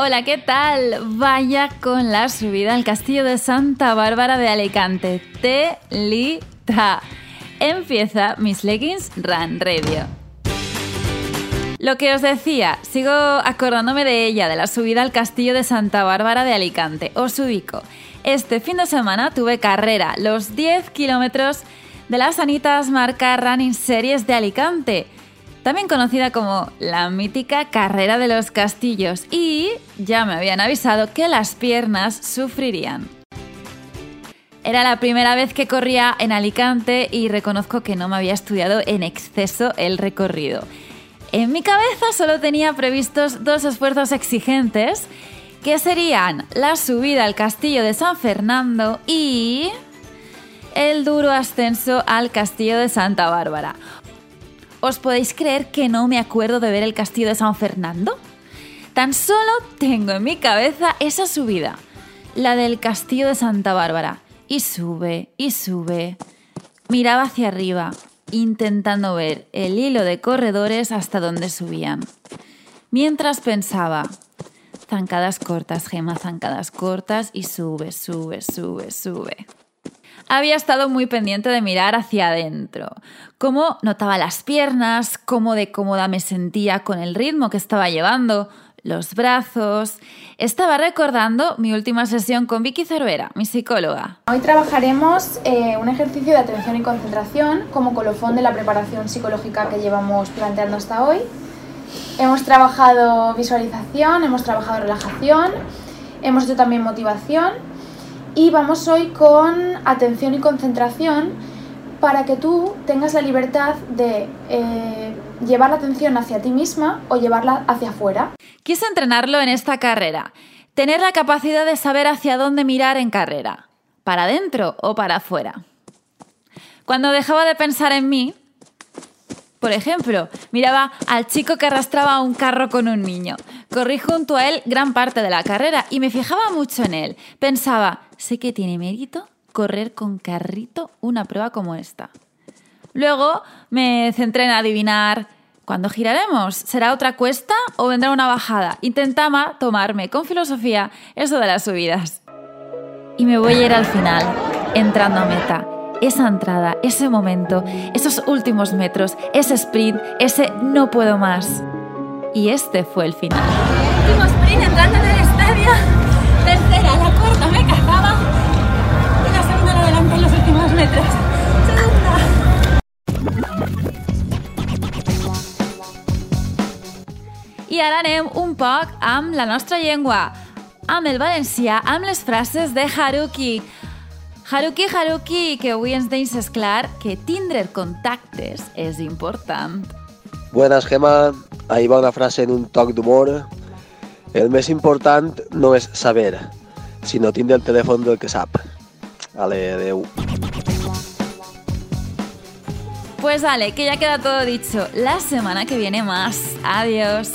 Hola, ¿qué tal? Vaya con la subida al castillo de Santa Bárbara de Alicante. Telita. Empieza Miss Leggings Run Radio. Lo que os decía, sigo acordándome de ella, de la subida al castillo de Santa Bárbara de Alicante. Os ubico. Este fin de semana tuve carrera, los 10 kilómetros de las Sanitas Marca Running Series de Alicante, también conocida como la mítica Carrera de los Castillos, y ya me habían avisado que las piernas sufrirían. Era la primera vez que corría en Alicante y reconozco que no me había estudiado en exceso el recorrido. En mi cabeza solo tenía previstos dos esfuerzos exigentes que serían la subida al castillo de San Fernando y el duro ascenso al castillo de Santa Bárbara. ¿Os podéis creer que no me acuerdo de ver el castillo de San Fernando? Tan solo tengo en mi cabeza esa subida, la del castillo de Santa Bárbara. Y sube, y sube. Miraba hacia arriba, intentando ver el hilo de corredores hasta donde subían. Mientras pensaba, zancadas cortas, Gema, zancadas cortas y sube, sube, sube, sube. Había estado muy pendiente de mirar hacia adentro, cómo notaba las piernas, cómo de cómoda me sentía con el ritmo que estaba llevando, los brazos. Estaba recordando mi última sesión con Vicky Cervera, mi psicóloga. Hoy trabajaremos eh, un ejercicio de atención y concentración como colofón de la preparación psicológica que llevamos planteando hasta hoy. Hemos trabajado visualización, hemos trabajado relajación, hemos hecho también motivación y vamos hoy con atención y concentración para que tú tengas la libertad de eh, llevar la atención hacia ti misma o llevarla hacia afuera. Quise entrenarlo en esta carrera, tener la capacidad de saber hacia dónde mirar en carrera, para adentro o para afuera. Cuando dejaba de pensar en mí, por ejemplo, miraba al chico que arrastraba un carro con un niño. Corrí junto a él gran parte de la carrera y me fijaba mucho en él. Pensaba, sé que tiene mérito correr con carrito una prueba como esta. Luego me centré en adivinar cuándo giraremos. ¿Será otra cuesta o vendrá una bajada? Intentaba tomarme con filosofía eso de las subidas. Y me voy a ir al final, entrando a meta esa entrada, ese momento, esos últimos metros, ese sprint, ese no puedo más. Y este fue el final. Último sprint entrando en el estadio. Tercera, la cuarta me cazaba. Y la segunda la adelante en los últimos metros. Segunda. I ara anem un poc amb la nostra llengua, amb el valencià, amb les frases de Haruki. Haruki, Haruki, que avui ens deixes clar que tindre contactes és important. Buenas, Gemma. Ahí va una frase en un toc d'humor. El més important no és saber, sinó tindre el telèfon del que sap. Ale, adeu. Pues vale, que ya queda todo dicho. La semana que viene más. Adiós.